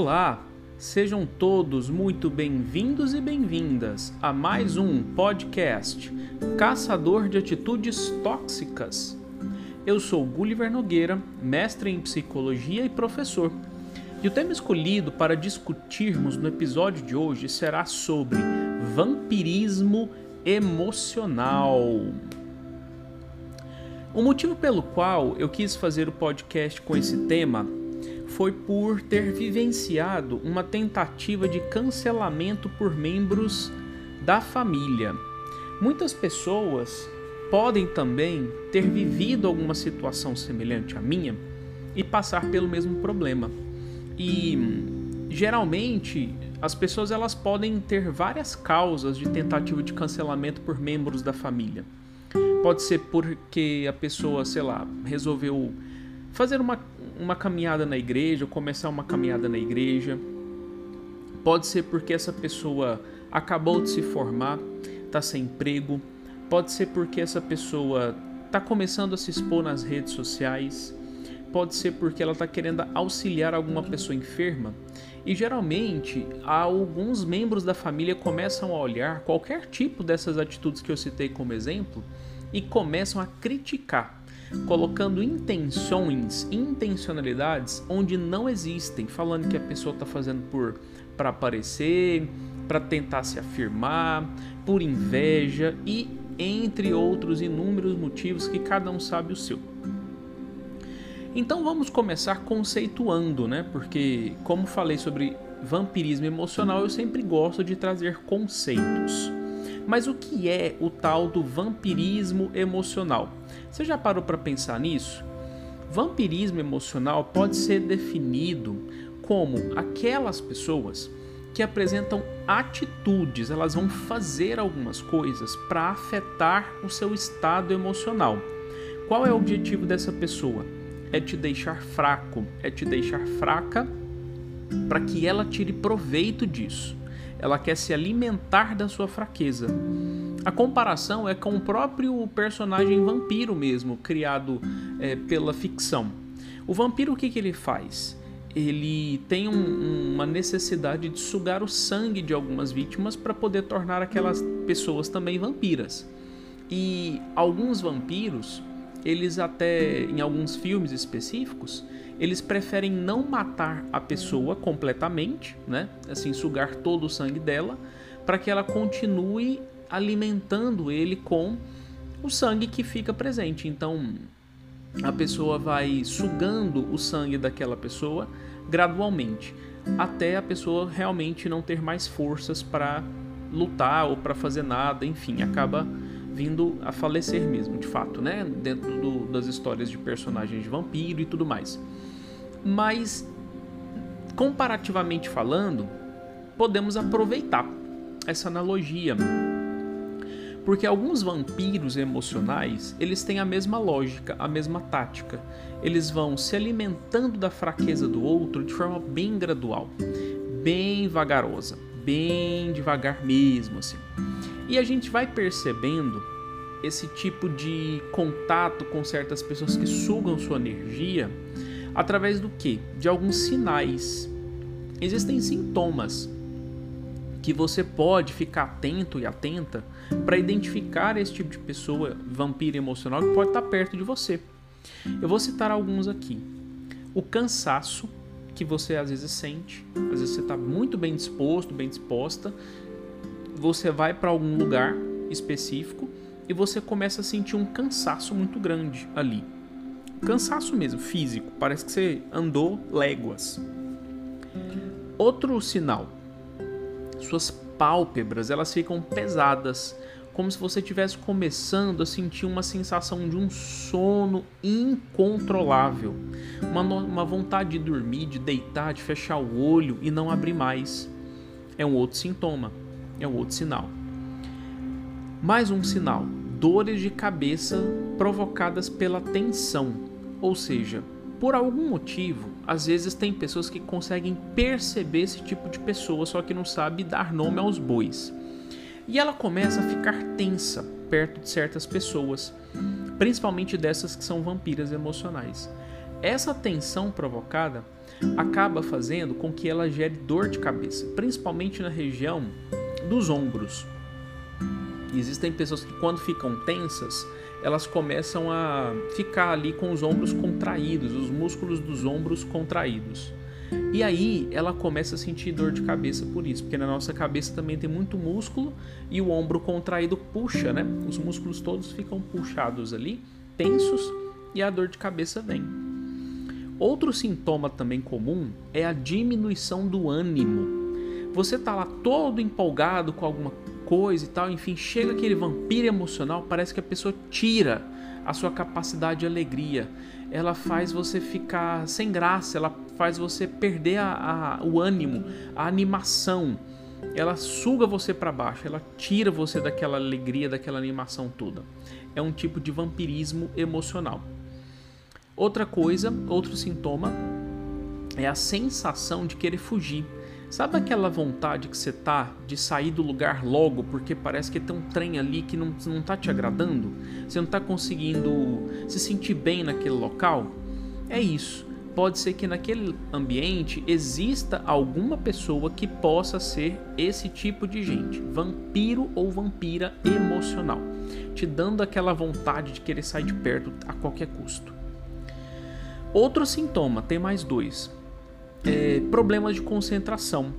Olá, sejam todos muito bem-vindos e bem-vindas a mais um podcast Caçador de Atitudes Tóxicas. Eu sou Gulliver Nogueira, mestre em psicologia e professor. E o tema escolhido para discutirmos no episódio de hoje será sobre vampirismo emocional. O motivo pelo qual eu quis fazer o podcast com esse tema foi por ter vivenciado uma tentativa de cancelamento por membros da família. Muitas pessoas podem também ter vivido alguma situação semelhante à minha e passar pelo mesmo problema. E geralmente as pessoas elas podem ter várias causas de tentativa de cancelamento por membros da família. Pode ser porque a pessoa, sei lá, resolveu fazer uma, uma caminhada na igreja, começar uma caminhada na igreja. Pode ser porque essa pessoa acabou de se formar, está sem emprego. Pode ser porque essa pessoa está começando a se expor nas redes sociais. Pode ser porque ela está querendo auxiliar alguma pessoa enferma. E geralmente, alguns membros da família começam a olhar qualquer tipo dessas atitudes que eu citei como exemplo e começam a criticar colocando intenções, intencionalidades onde não existem, falando que a pessoa está fazendo por para aparecer, para tentar se afirmar, por inveja e entre outros inúmeros motivos que cada um sabe o seu. Então vamos começar conceituando, né? Porque como falei sobre vampirismo emocional, eu sempre gosto de trazer conceitos. Mas o que é o tal do vampirismo emocional? Você já parou para pensar nisso? Vampirismo emocional pode ser definido como aquelas pessoas que apresentam atitudes, elas vão fazer algumas coisas para afetar o seu estado emocional. Qual é o objetivo dessa pessoa? É te deixar fraco, é te deixar fraca para que ela tire proveito disso ela quer se alimentar da sua fraqueza. A comparação é com o próprio personagem vampiro mesmo, criado é, pela ficção. O vampiro o que, que ele faz? Ele tem um, uma necessidade de sugar o sangue de algumas vítimas para poder tornar aquelas pessoas também vampiras. E alguns vampiros, eles até em alguns filmes específicos, eles preferem não matar a pessoa completamente, né? Assim, sugar todo o sangue dela, para que ela continue alimentando ele com o sangue que fica presente. Então, a pessoa vai sugando o sangue daquela pessoa gradualmente, até a pessoa realmente não ter mais forças para lutar ou para fazer nada, enfim, acaba vindo a falecer mesmo, de fato, né? Dentro do, das histórias de personagens de vampiro e tudo mais mas comparativamente falando, podemos aproveitar essa analogia. Porque alguns vampiros emocionais, eles têm a mesma lógica, a mesma tática. Eles vão se alimentando da fraqueza do outro de forma bem gradual, bem vagarosa, bem devagar mesmo assim. E a gente vai percebendo esse tipo de contato com certas pessoas que sugam sua energia Através do que? De alguns sinais. Existem sintomas que você pode ficar atento e atenta para identificar esse tipo de pessoa vampiro emocional que pode estar perto de você. Eu vou citar alguns aqui. O cansaço que você às vezes sente, às vezes você está muito bem disposto, bem disposta, você vai para algum lugar específico e você começa a sentir um cansaço muito grande ali cansaço mesmo, físico. Parece que você andou léguas. Outro sinal: suas pálpebras elas ficam pesadas, como se você estivesse começando a sentir uma sensação de um sono incontrolável, uma, uma vontade de dormir, de deitar, de fechar o olho e não abrir mais. É um outro sintoma, é um outro sinal. Mais um sinal: dores de cabeça provocadas pela tensão ou seja, por algum motivo, às vezes tem pessoas que conseguem perceber esse tipo de pessoa, só que não sabe dar nome aos bois. E ela começa a ficar tensa perto de certas pessoas, principalmente dessas que são vampiras emocionais. Essa tensão provocada acaba fazendo com que ela gere dor de cabeça, principalmente na região dos ombros. Existem pessoas que, quando ficam tensas, elas começam a ficar ali com os ombros contraídos, os músculos dos ombros contraídos. E aí ela começa a sentir dor de cabeça por isso, porque na nossa cabeça também tem muito músculo e o ombro contraído puxa, né? Os músculos todos ficam puxados ali, tensos, e a dor de cabeça vem. Outro sintoma também comum é a diminuição do ânimo. Você tá lá todo empolgado com alguma coisa e tal, enfim, chega aquele vampiro emocional, parece que a pessoa tira a sua capacidade de alegria. Ela faz você ficar sem graça, ela faz você perder a, a, o ânimo, a animação. Ela suga você para baixo, ela tira você daquela alegria, daquela animação toda. É um tipo de vampirismo emocional. Outra coisa, outro sintoma é a sensação de querer fugir. Sabe aquela vontade que você tá de sair do lugar logo porque parece que tem um trem ali que não, não tá te agradando? Você não tá conseguindo se sentir bem naquele local? É isso. Pode ser que naquele ambiente exista alguma pessoa que possa ser esse tipo de gente, vampiro ou vampira emocional, te dando aquela vontade de querer sair de perto a qualquer custo. Outro sintoma, tem mais dois é, problemas de concentração.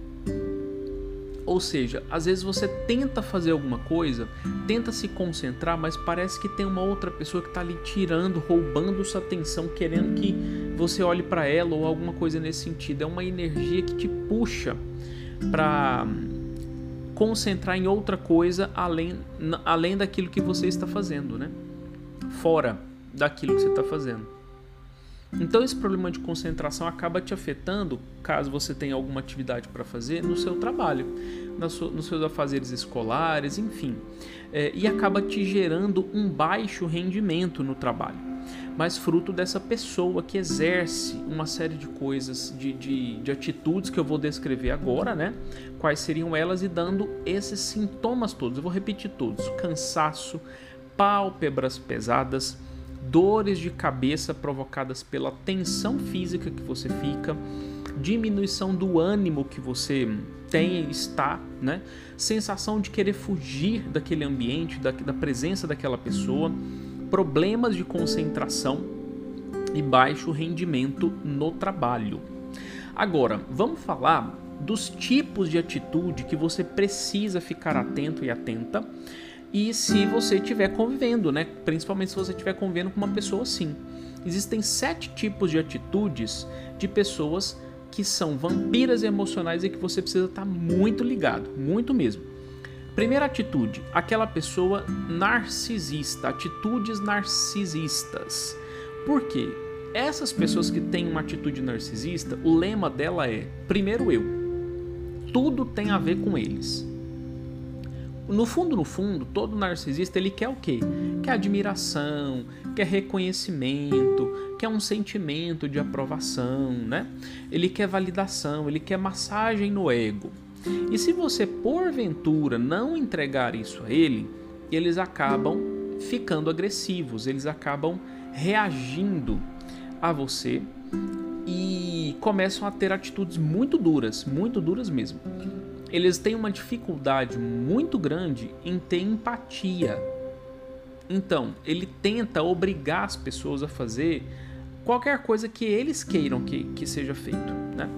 Ou seja, às vezes você tenta fazer alguma coisa, tenta se concentrar, mas parece que tem uma outra pessoa que está ali tirando, roubando sua atenção, querendo que você olhe para ela ou alguma coisa nesse sentido. É uma energia que te puxa para concentrar em outra coisa além, além daquilo que você está fazendo, né? Fora daquilo que você está fazendo. Então esse problema de concentração acaba te afetando, caso você tenha alguma atividade para fazer, no seu trabalho, nos seus afazeres escolares, enfim, é, e acaba te gerando um baixo rendimento no trabalho, mas fruto dessa pessoa que exerce uma série de coisas, de, de, de atitudes que eu vou descrever agora, né? Quais seriam elas e dando esses sintomas todos. Eu vou repetir todos: cansaço, pálpebras pesadas dores de cabeça provocadas pela tensão física que você fica, diminuição do ânimo que você tem e está, né? Sensação de querer fugir daquele ambiente, da, da presença daquela pessoa, problemas de concentração e baixo rendimento no trabalho. Agora, vamos falar dos tipos de atitude que você precisa ficar atento e atenta e se você estiver convivendo, né? Principalmente se você estiver convivendo com uma pessoa assim. Existem sete tipos de atitudes de pessoas que são vampiras emocionais e que você precisa estar muito ligado, muito mesmo. Primeira atitude, aquela pessoa narcisista, atitudes narcisistas. Por quê? Essas pessoas que têm uma atitude narcisista, o lema dela é: primeiro eu. Tudo tem a ver com eles no fundo, no fundo, todo narcisista ele quer o quê? Quer admiração, quer reconhecimento, quer um sentimento de aprovação, né? Ele quer validação, ele quer massagem no ego. E se você porventura não entregar isso a ele, eles acabam ficando agressivos, eles acabam reagindo a você e começam a ter atitudes muito duras, muito duras mesmo eles têm uma dificuldade muito grande em ter empatia. Então, ele tenta obrigar as pessoas a fazer qualquer coisa que eles queiram que, que seja feito, né?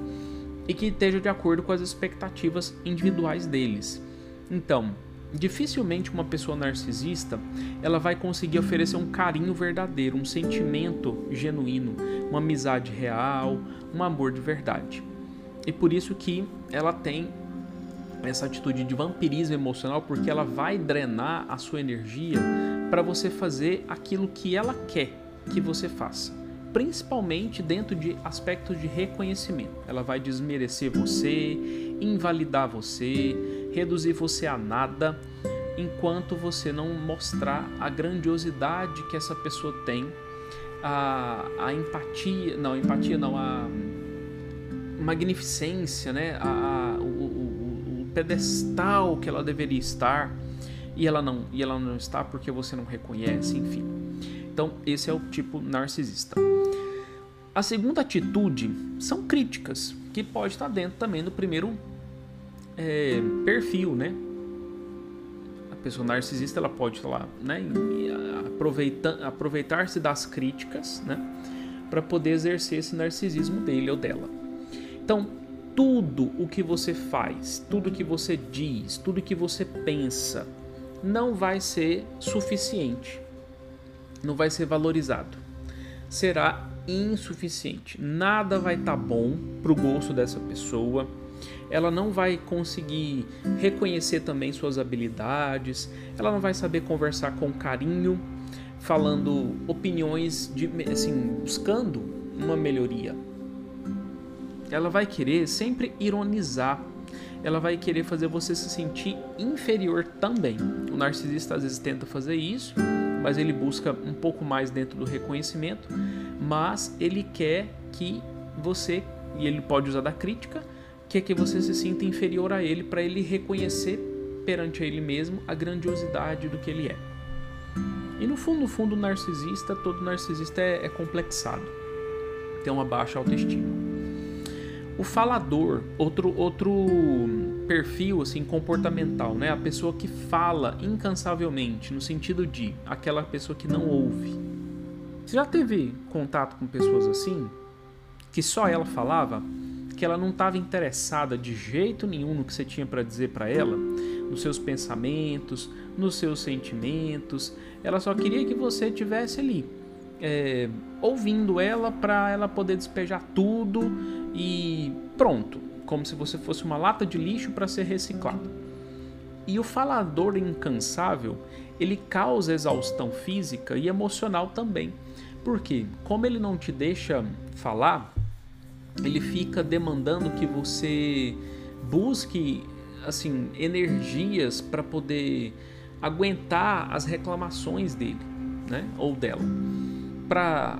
E que esteja de acordo com as expectativas individuais deles. Então, dificilmente uma pessoa narcisista ela vai conseguir oferecer um carinho verdadeiro, um sentimento genuíno, uma amizade real, um amor de verdade. E por isso que ela tem essa atitude de vampirismo emocional porque ela vai drenar a sua energia para você fazer aquilo que ela quer que você faça, principalmente dentro de aspectos de reconhecimento. Ela vai desmerecer você, invalidar você, reduzir você a nada, enquanto você não mostrar a grandiosidade que essa pessoa tem, a, a empatia, não, empatia não, a magnificência, né? A, a pedestal que ela deveria estar e ela não e ela não está porque você não reconhece, enfim. Então, esse é o tipo narcisista. A segunda atitude são críticas, que pode estar dentro também do primeiro é, perfil, né? A pessoa narcisista ela pode lá, né, aproveitar-se das críticas, né, para poder exercer esse narcisismo dele ou dela. Então, tudo o que você faz, tudo o que você diz, tudo o que você pensa, não vai ser suficiente, não vai ser valorizado. Será insuficiente. Nada vai estar tá bom para o gosto dessa pessoa. Ela não vai conseguir reconhecer também suas habilidades. Ela não vai saber conversar com carinho, falando opiniões de assim, buscando uma melhoria. Ela vai querer sempre ironizar. Ela vai querer fazer você se sentir inferior também. O narcisista às vezes tenta fazer isso, mas ele busca um pouco mais dentro do reconhecimento mas ele quer que você, e ele pode usar da crítica, quer que você se sinta inferior a ele para ele reconhecer perante ele mesmo a grandiosidade do que ele é. E no fundo, no fundo, o narcisista, todo narcisista é, é complexado, tem uma baixa autoestima. O falador, outro outro perfil assim comportamental, né? A pessoa que fala incansavelmente, no sentido de aquela pessoa que não ouve. Você já teve contato com pessoas assim? Que só ela falava? Que ela não estava interessada de jeito nenhum no que você tinha para dizer para ela? Nos seus pensamentos, nos seus sentimentos. Ela só queria que você tivesse ali, é, ouvindo ela para ela poder despejar tudo e pronto, como se você fosse uma lata de lixo para ser reciclado. E o falador incansável, ele causa exaustão física e emocional também. Porque, como ele não te deixa falar, ele fica demandando que você busque assim energias para poder aguentar as reclamações dele, né, ou dela.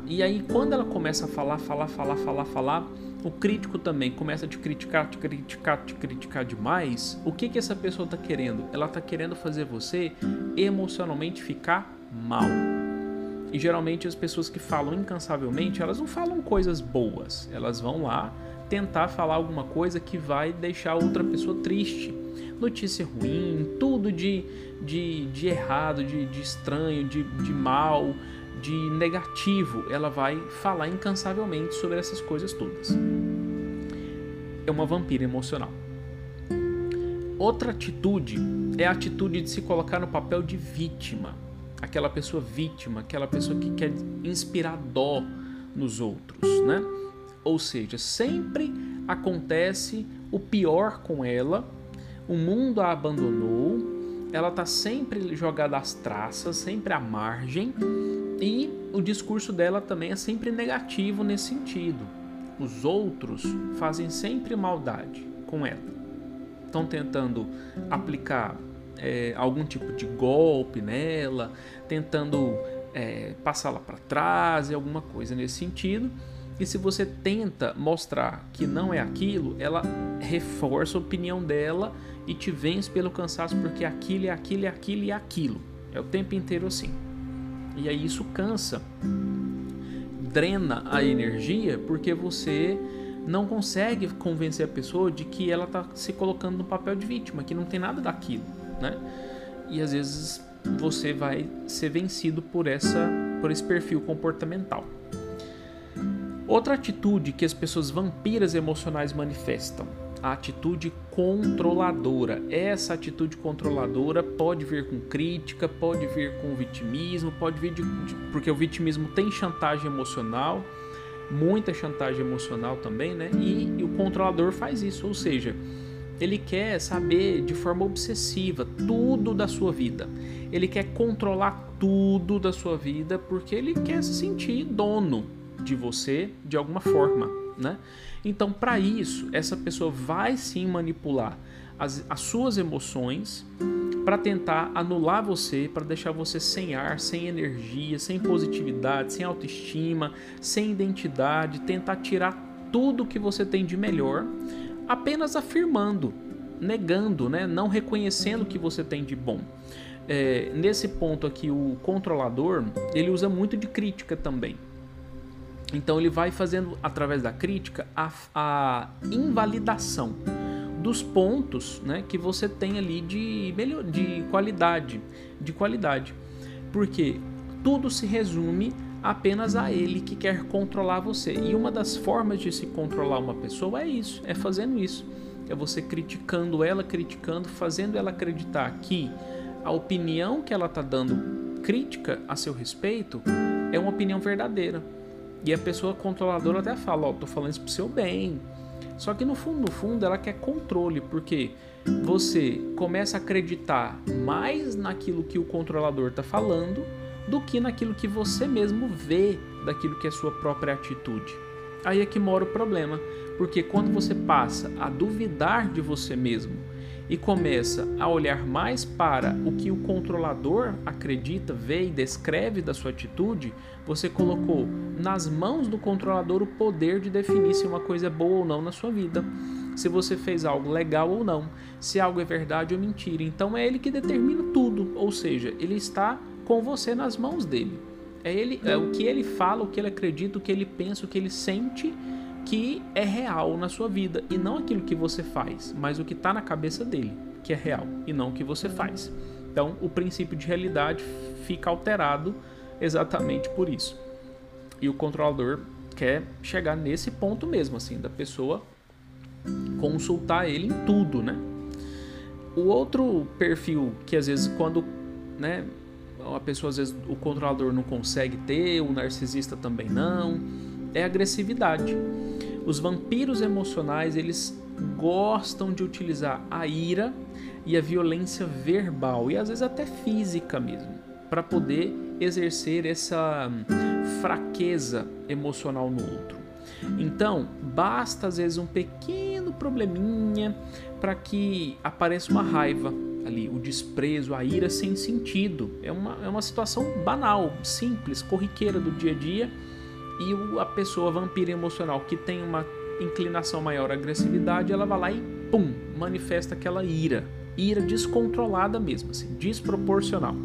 E aí quando ela começa a falar, falar, falar, falar, falar, o crítico também começa a te criticar, te criticar, te criticar demais. O que que essa pessoa está querendo? Ela está querendo fazer você emocionalmente ficar mal. E geralmente as pessoas que falam incansavelmente, elas não falam coisas boas. Elas vão lá tentar falar alguma coisa que vai deixar outra pessoa triste. Notícia ruim, tudo de, de, de errado, de, de estranho, de, de mal, de negativo. Ela vai falar incansavelmente sobre essas coisas todas. É uma vampira emocional. Outra atitude é a atitude de se colocar no papel de vítima aquela pessoa vítima, aquela pessoa que quer inspirar dó nos outros, né? Ou seja, sempre acontece o pior com ela, o mundo a abandonou, ela está sempre jogada às traças, sempre à margem, e o discurso dela também é sempre negativo nesse sentido. Os outros fazem sempre maldade com ela. Estão tentando aplicar é, algum tipo de golpe nela, tentando é, passá-la para trás alguma coisa nesse sentido. E se você tenta mostrar que não é aquilo, ela reforça a opinião dela e te vence pelo cansaço porque aquilo é aquilo é aquilo e é aquilo. É o tempo inteiro assim. E aí isso cansa, drena a energia porque você não consegue convencer a pessoa de que ela está se colocando no papel de vítima, que não tem nada daquilo né? E às vezes você vai ser vencido por essa por esse perfil comportamental. Outra atitude que as pessoas vampiras emocionais manifestam, a atitude controladora. Essa atitude controladora pode vir com crítica, pode vir com vitimismo, pode vir de, de, porque o vitimismo tem chantagem emocional, muita chantagem emocional também, né? E, e o controlador faz isso, ou seja, ele quer saber de forma obsessiva tudo da sua vida. Ele quer controlar tudo da sua vida porque ele quer se sentir dono de você de alguma forma, né? Então, para isso, essa pessoa vai sim manipular as, as suas emoções para tentar anular você, para deixar você sem ar, sem energia, sem positividade, sem autoestima, sem identidade, tentar tirar tudo que você tem de melhor apenas afirmando, negando, né? não reconhecendo o que você tem de bom. É, nesse ponto aqui, o controlador ele usa muito de crítica também. Então ele vai fazendo através da crítica a, a invalidação dos pontos, né, que você tem ali de melhor, de qualidade, de qualidade, porque tudo se resume apenas a ele que quer controlar você. E uma das formas de se controlar uma pessoa é isso, é fazendo isso. É você criticando ela, criticando, fazendo ela acreditar que a opinião que ela está dando crítica a seu respeito é uma opinião verdadeira. E a pessoa controladora até fala, ó, oh, tô falando isso pro seu bem. Só que no fundo, no fundo, ela quer controle, porque você começa a acreditar mais naquilo que o controlador está falando do que naquilo que você mesmo vê daquilo que é sua própria atitude. Aí é que mora o problema, porque quando você passa a duvidar de você mesmo e começa a olhar mais para o que o controlador acredita, vê e descreve da sua atitude, você colocou nas mãos do controlador o poder de definir se uma coisa é boa ou não na sua vida, se você fez algo legal ou não, se algo é verdade ou mentira. Então é ele que determina tudo, ou seja, ele está com você nas mãos dele. É ele, é o que ele fala, o que ele acredita, o que ele pensa, o que ele sente que é real na sua vida e não aquilo que você faz, mas o que está na cabeça dele, que é real e não o que você faz. Então, o princípio de realidade fica alterado exatamente por isso. E o controlador quer chegar nesse ponto mesmo, assim, da pessoa consultar ele em tudo, né? O outro perfil que às vezes quando, né, a pessoa às vezes o controlador não consegue ter, o narcisista também não, é agressividade. Os vampiros emocionais, eles gostam de utilizar a ira e a violência verbal e às vezes até física mesmo, para poder exercer essa hum, fraqueza emocional no outro. Então, basta às vezes um pequeno probleminha para que apareça uma raiva ali, o desprezo, a ira sem sentido. É uma, é uma situação banal, simples, corriqueira do dia a dia e a pessoa vampira emocional que tem uma inclinação maior à agressividade, ela vai lá e pum, manifesta aquela ira, ira descontrolada mesmo, assim, desproporcional.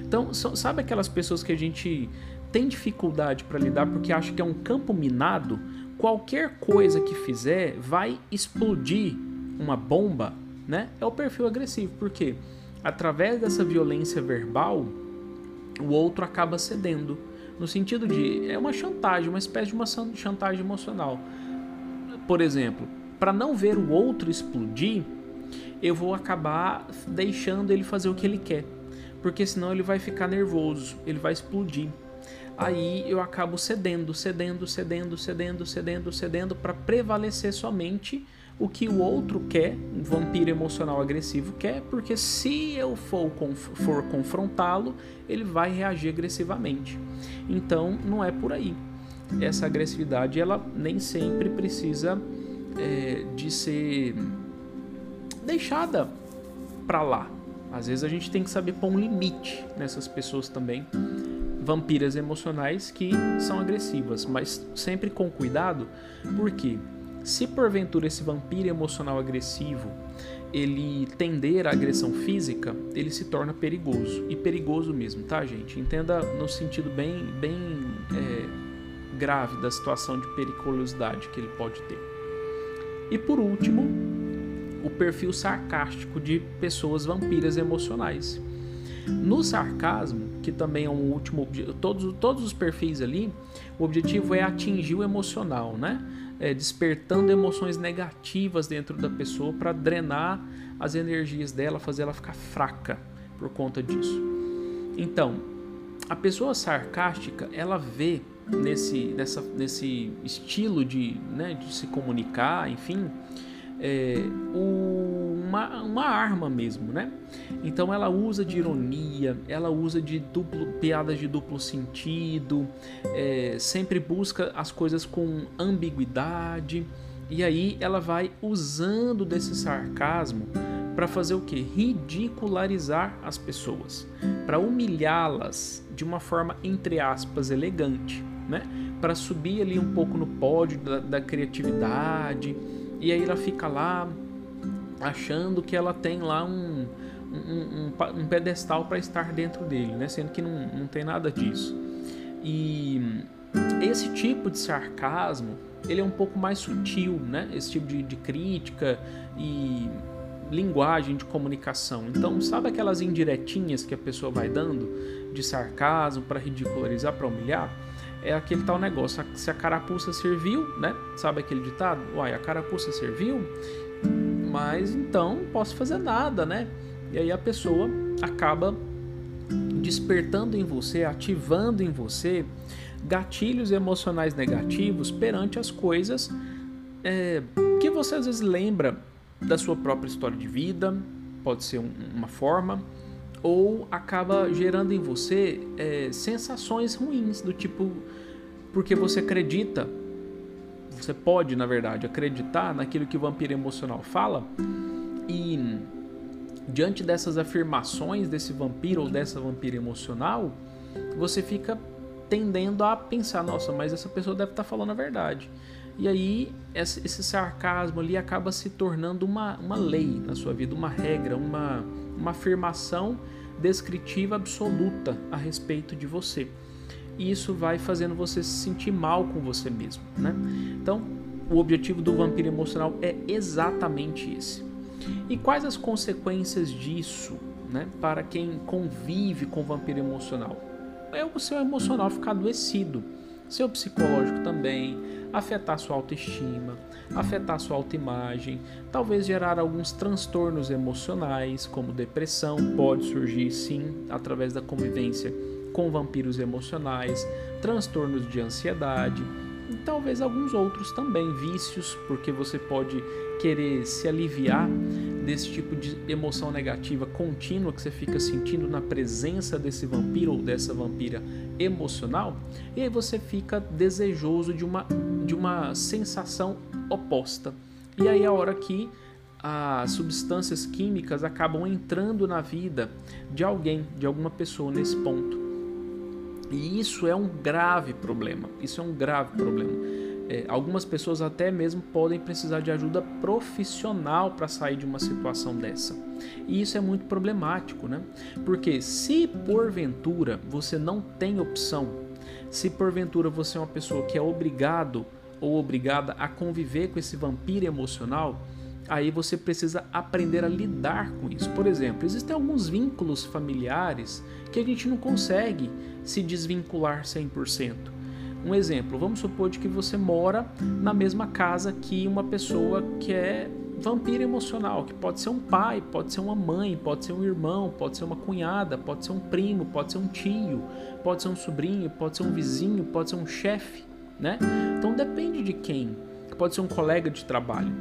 Então, sabe aquelas pessoas que a gente tem dificuldade para lidar porque acha que é um campo minado? Qualquer coisa que fizer vai explodir uma bomba, né? É o perfil agressivo, porque através dessa violência verbal, o outro acaba cedendo no sentido de é uma chantagem, uma espécie de uma chantagem emocional. Por exemplo, para não ver o outro explodir, eu vou acabar deixando ele fazer o que ele quer, porque senão ele vai ficar nervoso, ele vai explodir. Aí eu acabo cedendo, cedendo, cedendo, cedendo, cedendo, cedendo para prevalecer somente o que o outro quer, um vampiro emocional agressivo quer, porque se eu for, for confrontá-lo, ele vai reagir agressivamente. Então não é por aí. Essa agressividade ela nem sempre precisa é, de ser deixada para lá. Às vezes a gente tem que saber pôr um limite nessas pessoas também, vampiras emocionais que são agressivas, mas sempre com cuidado, porque se porventura esse vampiro emocional agressivo ele tender à agressão física, ele se torna perigoso. E perigoso mesmo, tá, gente? Entenda no sentido bem, bem é, grave da situação de periculosidade que ele pode ter. E por último, o perfil sarcástico de pessoas vampiras emocionais. No sarcasmo, que também é um último todos todos os perfis ali, o objetivo é atingir o emocional, né? É, despertando emoções negativas dentro da pessoa para drenar as energias dela, fazer ela ficar fraca por conta disso. Então, a pessoa sarcástica, ela vê nesse, nessa, nesse estilo de, né, de se comunicar, enfim, é, uma, uma arma mesmo, né? Então ela usa de ironia, ela usa de duplo, piadas de duplo sentido, é, sempre busca as coisas com ambiguidade e aí ela vai usando desse sarcasmo para fazer o que? Ridicularizar as pessoas, para humilhá-las de uma forma entre aspas elegante, né? Para subir ali um pouco no pódio da, da criatividade e aí ela fica lá achando que ela tem lá um, um, um, um pedestal para estar dentro dele, né? sendo que não, não tem nada disso. E esse tipo de sarcasmo, ele é um pouco mais sutil, né? Esse tipo de, de crítica e linguagem de comunicação. Então, sabe aquelas indiretinhas que a pessoa vai dando de sarcasmo para ridicularizar, para humilhar? É aquele tal negócio, se a carapuça serviu, né? Sabe aquele ditado? Uai, a carapuça serviu, mas então não posso fazer nada, né? E aí a pessoa acaba despertando em você, ativando em você gatilhos emocionais negativos perante as coisas é, que você às vezes lembra da sua própria história de vida, pode ser um, uma forma, ou acaba gerando em você é, sensações ruins, do tipo, porque você acredita, você pode, na verdade, acreditar naquilo que o vampiro emocional fala, e diante dessas afirmações desse vampiro ou dessa vampira emocional, você fica tendendo a pensar, nossa, mas essa pessoa deve estar falando a verdade. E aí esse sarcasmo ali acaba se tornando uma, uma lei na sua vida, uma regra, uma, uma afirmação descritiva absoluta a respeito de você. E isso vai fazendo você se sentir mal com você mesmo, né? Então, o objetivo do vampiro emocional é exatamente esse. E quais as consequências disso, né, para quem convive com vampiro emocional? É o seu emocional ficar adoecido, seu psicológico também, afetar sua autoestima, afetar sua autoimagem, talvez gerar alguns transtornos emocionais, como depressão, pode surgir sim através da convivência com vampiros emocionais, transtornos de ansiedade e talvez alguns outros também, vícios, porque você pode querer se aliviar desse tipo de emoção negativa contínua que você fica sentindo na presença desse vampiro ou dessa vampira emocional, e aí você fica desejoso de uma, de uma sensação oposta. E aí é a hora que as substâncias químicas acabam entrando na vida de alguém, de alguma pessoa nesse ponto. E isso é um grave problema. Isso é um grave problema. É, algumas pessoas até mesmo podem precisar de ajuda profissional para sair de uma situação dessa. E isso é muito problemático, né? Porque se porventura você não tem opção, se porventura você é uma pessoa que é obrigado ou obrigada a conviver com esse vampiro emocional, aí você precisa aprender a lidar com isso. Por exemplo, existem alguns vínculos familiares que a gente não consegue se desvincular 100%. Um exemplo, vamos supor de que você mora na mesma casa que uma pessoa que é vampiro emocional, que pode ser um pai, pode ser uma mãe, pode ser um irmão, pode ser uma cunhada, pode ser um primo, pode ser um tio, pode ser um sobrinho, pode ser um vizinho, pode ser um chefe, né? Então depende de quem. Pode ser um colega de trabalho.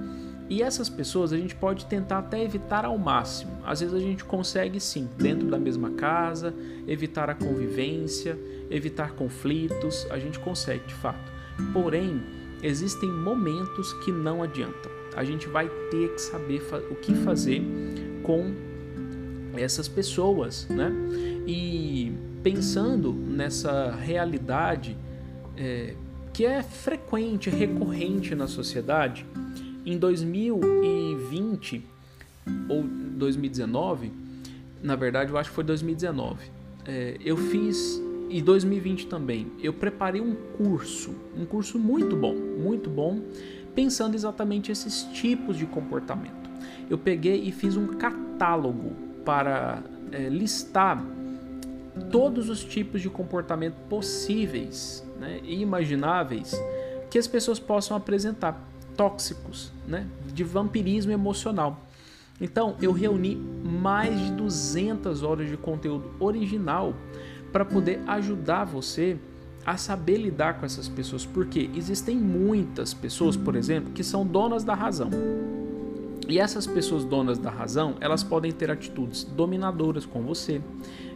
E essas pessoas a gente pode tentar até evitar ao máximo. Às vezes a gente consegue sim, dentro da mesma casa, evitar a convivência, evitar conflitos, a gente consegue de fato. Porém, existem momentos que não adiantam. A gente vai ter que saber o que fazer com essas pessoas, né? E pensando nessa realidade é, que é frequente, recorrente na sociedade, em 2020 ou 2019, na verdade eu acho que foi 2019, é, eu fiz e 2020 também. Eu preparei um curso, um curso muito bom, muito bom, pensando exatamente esses tipos de comportamento. Eu peguei e fiz um catálogo para é, listar todos os tipos de comportamento possíveis né, e imagináveis que as pessoas possam apresentar tóxicos, né, de vampirismo emocional. Então, eu reuni mais de 200 horas de conteúdo original para poder ajudar você a saber lidar com essas pessoas, porque existem muitas pessoas, por exemplo, que são donas da razão. E essas pessoas donas da razão, elas podem ter atitudes dominadoras com você.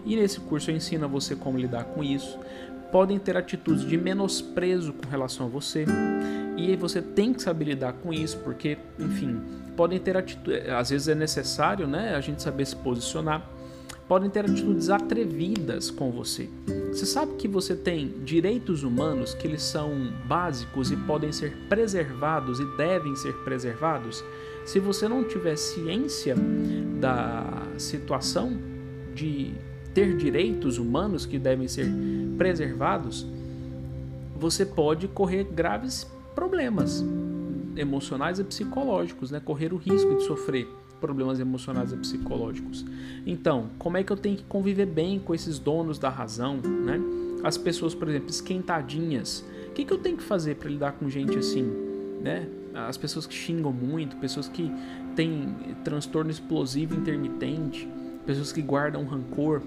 E nesse curso eu ensino a você como lidar com isso. Podem ter atitudes de menosprezo com relação a você. E você tem que saber lidar com isso, porque, enfim, podem ter atitudes. Às vezes é necessário, né, a gente saber se posicionar. Podem ter atitudes atrevidas com você. Você sabe que você tem direitos humanos que eles são básicos e podem ser preservados e devem ser preservados? Se você não tiver ciência da situação de ter direitos humanos que devem ser preservados, você pode correr graves problemas emocionais e psicológicos, né? Correr o risco de sofrer problemas emocionais e psicológicos. Então, como é que eu tenho que conviver bem com esses donos da razão, né? As pessoas, por exemplo, esquentadinhas. O que, que eu tenho que fazer para lidar com gente assim, né? As pessoas que xingam muito, pessoas que têm transtorno explosivo intermitente, pessoas que guardam rancor.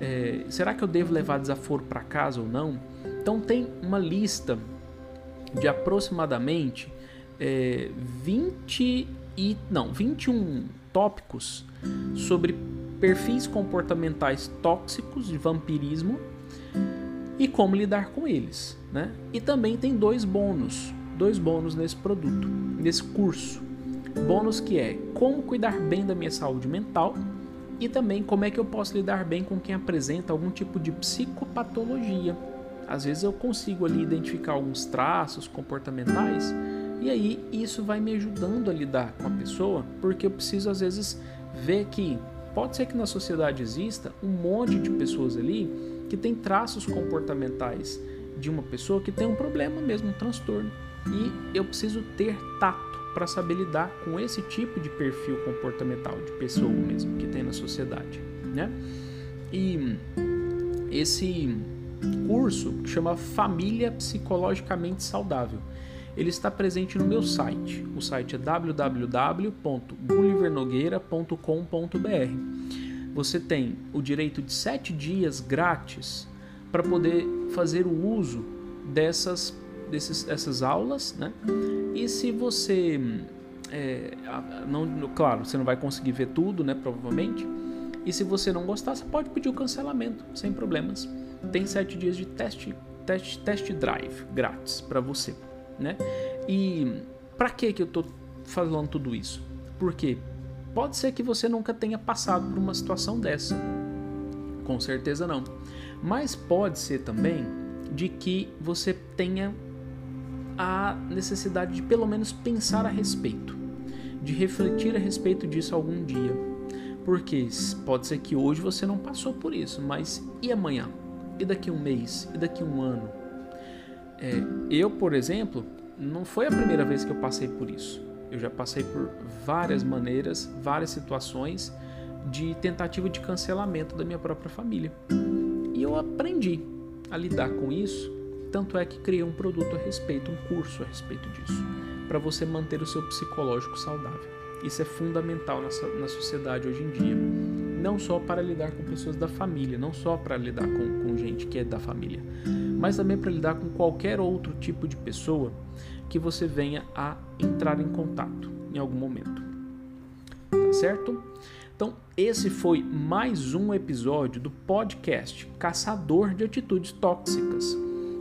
É, será que eu devo levar desaforo para casa ou não? Então tem uma lista de aproximadamente é, 20 e não, 21 tópicos sobre perfis comportamentais tóxicos de vampirismo e como lidar com eles, né? E também tem dois bônus, dois bônus nesse produto, nesse curso. Bônus que é como cuidar bem da minha saúde mental e também como é que eu posso lidar bem com quem apresenta algum tipo de psicopatologia. Às vezes eu consigo ali identificar alguns traços comportamentais e aí isso vai me ajudando a lidar com a pessoa, porque eu preciso às vezes ver que pode ser que na sociedade exista um monte de pessoas ali que tem traços comportamentais de uma pessoa que tem um problema mesmo, um transtorno. E eu preciso ter tato para saber lidar com esse tipo de perfil comportamental de pessoa mesmo que tem na sociedade, né? E esse curso que chama Família Psicologicamente Saudável ele está presente no meu site. O site é www.gullivernogueira.com.br. Você tem o direito de sete dias grátis para poder fazer o uso dessas, desses, essas aulas, né? E se você é, não, claro, você não vai conseguir ver tudo, né? Provavelmente. E se você não gostar, você pode pedir o cancelamento, sem problemas. Tem sete dias de teste, teste, teste drive grátis para você né? E para que que eu tô falando tudo isso? Porque pode ser que você nunca tenha passado por uma situação dessa. Com certeza não. Mas pode ser também de que você tenha a necessidade de pelo menos pensar a respeito, de refletir a respeito disso algum dia. Porque pode ser que hoje você não passou por isso, mas e amanhã? E daqui um mês? E daqui um ano? É, eu, por exemplo, não foi a primeira vez que eu passei por isso. Eu já passei por várias maneiras, várias situações de tentativa de cancelamento da minha própria família. E eu aprendi a lidar com isso, tanto é que criei um produto a respeito, um curso a respeito disso, para você manter o seu psicológico saudável. Isso é fundamental nessa, na sociedade hoje em dia. Não só para lidar com pessoas da família, não só para lidar com, com gente que é da família, mas também para lidar com qualquer outro tipo de pessoa que você venha a entrar em contato em algum momento. Tá certo? Então, esse foi mais um episódio do podcast Caçador de Atitudes Tóxicas.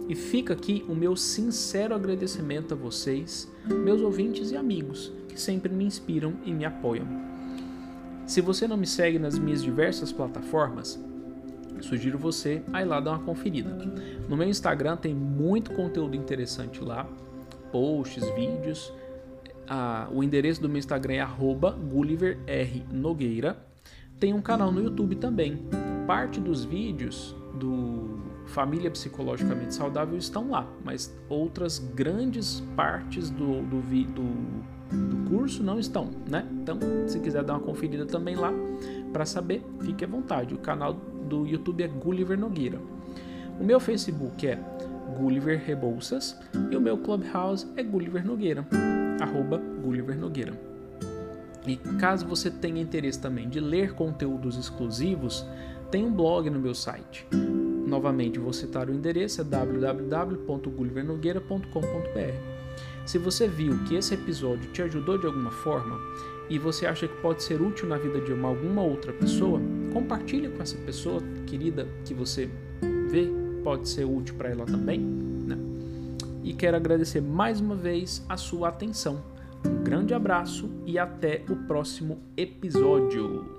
E fica aqui o meu sincero agradecimento a vocês, meus ouvintes e amigos, que sempre me inspiram e me apoiam. Se você não me segue nas minhas diversas plataformas, sugiro você a ir lá dar uma conferida. No meu Instagram tem muito conteúdo interessante lá, posts, vídeos. Ah, o endereço do meu Instagram é GulliverRNogueira. Tem um canal no YouTube também. Parte dos vídeos do Família Psicologicamente Saudável estão lá, mas outras grandes partes do, do, do, do curso não estão, né? Então, se quiser dar uma conferida também lá para saber, fique à vontade. O canal do YouTube é Gulliver Nogueira. O meu Facebook é Gulliver Rebouças e o meu Clubhouse é Gulliver Nogueira, arroba Gulliver Nogueira. E caso você tenha interesse também de ler conteúdos exclusivos, tem um blog no meu site. Novamente, vou citar o endereço, é www.gullivernogueira.com.br. Se você viu que esse episódio te ajudou de alguma forma e você acha que pode ser útil na vida de uma, alguma outra pessoa, compartilhe com essa pessoa querida que você vê pode ser útil para ela também. Né? E quero agradecer mais uma vez a sua atenção. Um grande abraço e até o próximo episódio.